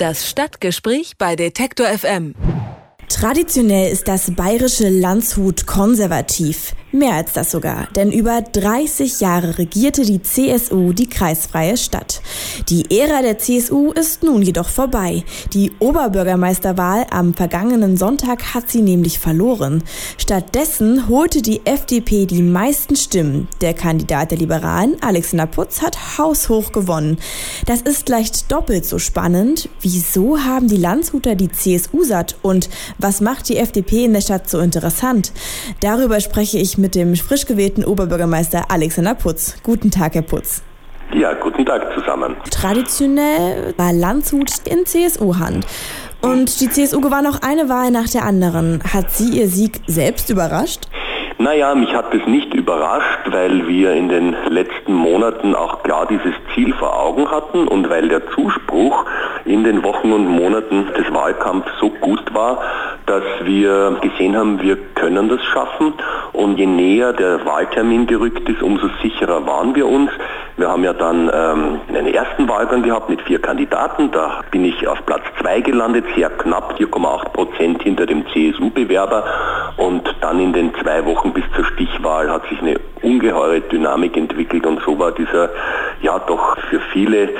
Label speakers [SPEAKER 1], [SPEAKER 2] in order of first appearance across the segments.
[SPEAKER 1] Das Stadtgespräch bei Detektor FM.
[SPEAKER 2] Traditionell ist das bayerische Landshut konservativ. Mehr als das sogar, denn über 30 Jahre regierte die CSU die kreisfreie Stadt. Die Ära der CSU ist nun jedoch vorbei. Die Oberbürgermeisterwahl am vergangenen Sonntag hat sie nämlich verloren. Stattdessen holte die FDP die meisten Stimmen. Der Kandidat der Liberalen, Alexander Putz, hat haushoch gewonnen. Das ist leicht doppelt so spannend. Wieso haben die Landshuter die CSU satt und was macht die FDP in der Stadt so interessant? Darüber spreche ich mit dem frisch gewählten Oberbürgermeister Alexander Putz. Guten Tag, Herr Putz.
[SPEAKER 3] Ja, guten Tag zusammen.
[SPEAKER 2] Traditionell war Landshut in CSU-Hand. Und die CSU gewann auch eine Wahl nach der anderen. Hat Sie Ihr Sieg selbst überrascht?
[SPEAKER 3] Naja, mich hat es nicht überrascht, weil wir in den letzten Monaten auch klar dieses Ziel vor Augen hatten und weil der Zuspruch in den Wochen und Monaten des Wahlkampfs so gut war, dass wir gesehen haben, wir können das schaffen. Und je näher der Wahltermin gerückt ist, umso sicherer waren wir uns. Wir haben ja dann ähm, einen ersten Wahlgang gehabt mit vier Kandidaten. Da bin ich auf Platz zwei gelandet, sehr knapp, 4,8 Prozent hinter dem CSU-Bewerber. Und dann in den zwei Wochen bis zur Stichwahl hat sich eine ungeheure Dynamik entwickelt und so war dieser ja doch für viele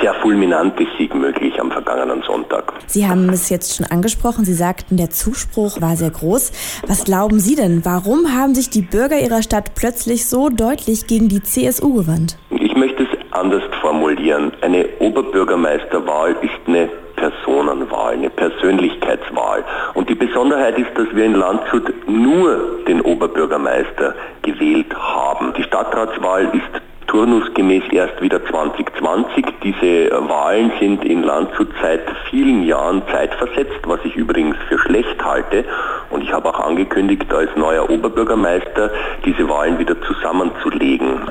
[SPEAKER 3] sehr fulminante Sieg möglich am vergangenen Sonntag.
[SPEAKER 2] Sie haben es jetzt schon angesprochen, Sie sagten, der Zuspruch war sehr groß. Was glauben Sie denn, warum haben sich die Bürger Ihrer Stadt plötzlich so deutlich gegen die CSU gewandt?
[SPEAKER 3] Ich möchte es anders formulieren. Eine Oberbürgermeisterwahl ist eine Personenwahl, eine Persönlichkeitswahl. Und die Besonderheit ist, dass wir in Landshut nur den Oberbürgermeister gewählt haben. Die Stadtratswahl ist turnusgemäß erst wieder 2020. Diese Wahlen sind in Landshut seit vielen Jahren zeitversetzt, was ich übrigens für schlecht halte. Und ich habe auch angekündigt, als neuer Oberbürgermeister diese Wahlen wieder zusammenzulegen.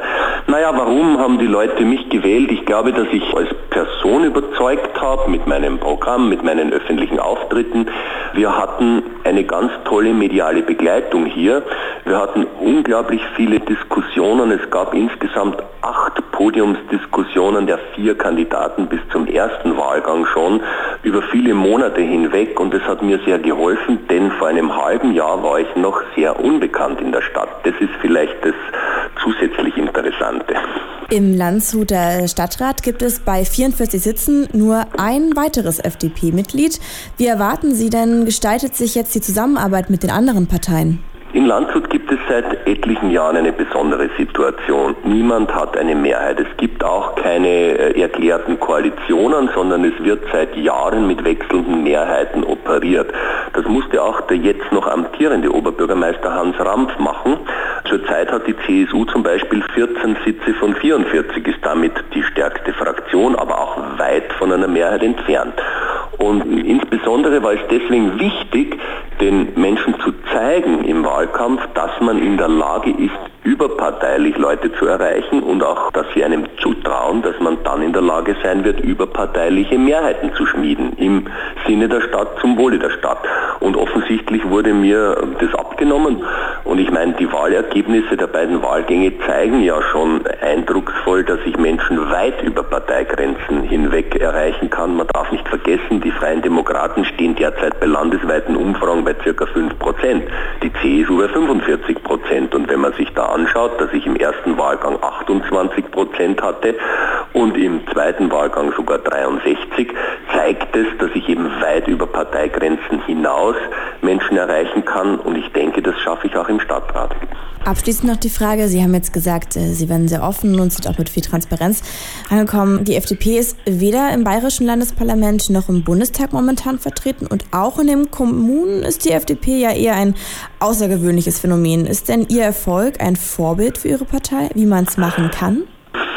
[SPEAKER 3] Naja, warum haben die Leute mich gewählt? Ich glaube, dass ich als Person überzeugt habe mit meinem Programm, mit meinen öffentlichen Auftritten. Wir hatten eine ganz tolle mediale Begleitung hier. Wir hatten unglaublich viele Diskussionen. Es gab insgesamt acht Podiumsdiskussionen der vier Kandidaten bis zum ersten Wahlgang schon über viele Monate hinweg und das hat mir sehr geholfen, denn vor einem halben Jahr war ich noch sehr unbekannt in der Stadt. Das ist vielleicht das zusätzlich Interessante.
[SPEAKER 2] Im Landshuter Stadtrat gibt es bei 44 Sitzen nur ein weiteres FDP-Mitglied. Wie erwarten Sie denn, gestaltet sich jetzt die Zusammenarbeit mit den anderen Parteien?
[SPEAKER 3] In Landshut gibt es seit etlichen Jahren eine besondere Situation. Niemand hat eine Mehrheit. Es gibt auch keine äh, erklärten Koalitionen, sondern es wird seit Jahren mit wechselnden Mehrheiten operiert. Das musste auch der jetzt noch amtierende Oberbürgermeister Hans Rampf machen. Zurzeit hat die CSU zum Beispiel 14 Sitze von 44, ist damit die stärkste Fraktion, aber auch weit von einer Mehrheit entfernt. Und insbesondere war es deswegen wichtig, den Menschen zu zeigen im Wahlkampf, dass man in der Lage ist, überparteilich Leute zu erreichen und auch, dass sie einem zutrauen, dass man dann in der Lage sein wird, überparteiliche Mehrheiten zu schmieden im Sinne der Stadt zum Wohle der Stadt. Und offensichtlich wurde mir das abgenommen. Und ich meine, die Wahlergebnisse der beiden Wahlgänge zeigen ja schon eindrucksvoll, dass ich Menschen weit über Parteigrenzen hinweg erreichen kann. Man darf nicht vergessen, die Freien Demokraten stehen derzeit bei landesweiten Umfragen bei ca. 5 Prozent, die CSU bei 45 Prozent. Und wenn man sich da anschaut, dass ich im ersten Wahlgang 28 Prozent hatte und im zweiten Wahlgang sogar 63, zeigt es, dass eben weit über Parteigrenzen hinaus Menschen erreichen kann und ich denke, das schaffe ich auch im Stadtrat.
[SPEAKER 2] Abschließend noch die Frage, Sie haben jetzt gesagt, äh, Sie werden sehr offen und sind auch mit viel Transparenz angekommen. Die FDP ist weder im Bayerischen Landesparlament noch im Bundestag momentan vertreten und auch in den Kommunen ist die FDP ja eher ein außergewöhnliches Phänomen. Ist denn Ihr Erfolg ein Vorbild für Ihre Partei, wie man es machen kann?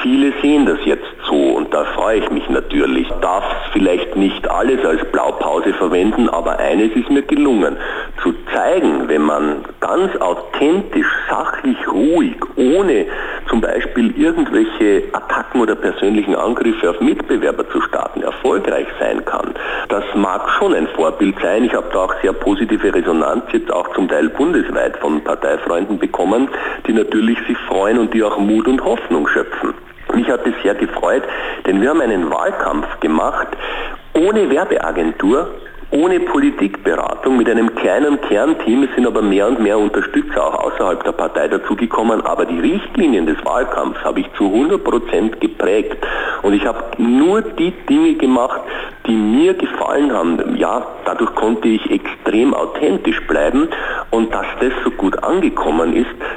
[SPEAKER 3] Viele sehen das jetzt so und da freue ich mich natürlich. Darf vielleicht nicht alles als Blaupause verwenden, aber eines ist mir gelungen, zu zeigen, wenn man ganz authentisch, sachlich, ruhig, ohne zum Beispiel irgendwelche Attacken oder persönlichen Angriffe auf Mitbewerber zu starten, erfolgreich sein kann. Das mag schon ein Vorbild sein. Ich habe da auch sehr positive Resonanz jetzt auch zum Teil bundesweit von Parteifreunden bekommen, die natürlich sich freuen und die auch Mut und Hoffnung schöpfen. Mich hat es sehr gefreut, denn wir haben einen Wahlkampf gemacht, ohne Werbeagentur, ohne Politikberatung, mit einem kleinen Kernteam. Es sind aber mehr und mehr Unterstützer auch außerhalb der Partei dazugekommen. Aber die Richtlinien des Wahlkampfs habe ich zu 100 Prozent geprägt. Und ich habe nur die Dinge gemacht, die mir gefallen haben. Ja, dadurch konnte ich extrem authentisch bleiben. Und dass das so gut angekommen ist, das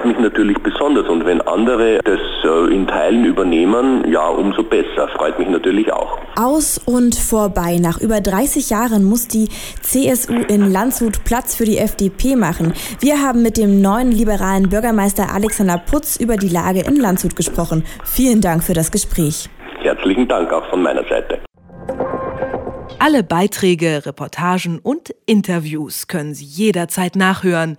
[SPEAKER 3] freut mich natürlich besonders. Und wenn andere das äh, in Teilen übernehmen, ja, umso besser. Freut mich natürlich auch.
[SPEAKER 2] Aus und vorbei. Nach über 30 Jahren muss die CSU in Landshut Platz für die FDP machen. Wir haben mit dem neuen liberalen Bürgermeister Alexander Putz über die Lage in Landshut gesprochen. Vielen Dank für das Gespräch.
[SPEAKER 3] Herzlichen Dank auch von meiner Seite.
[SPEAKER 1] Alle Beiträge, Reportagen und Interviews können Sie jederzeit nachhören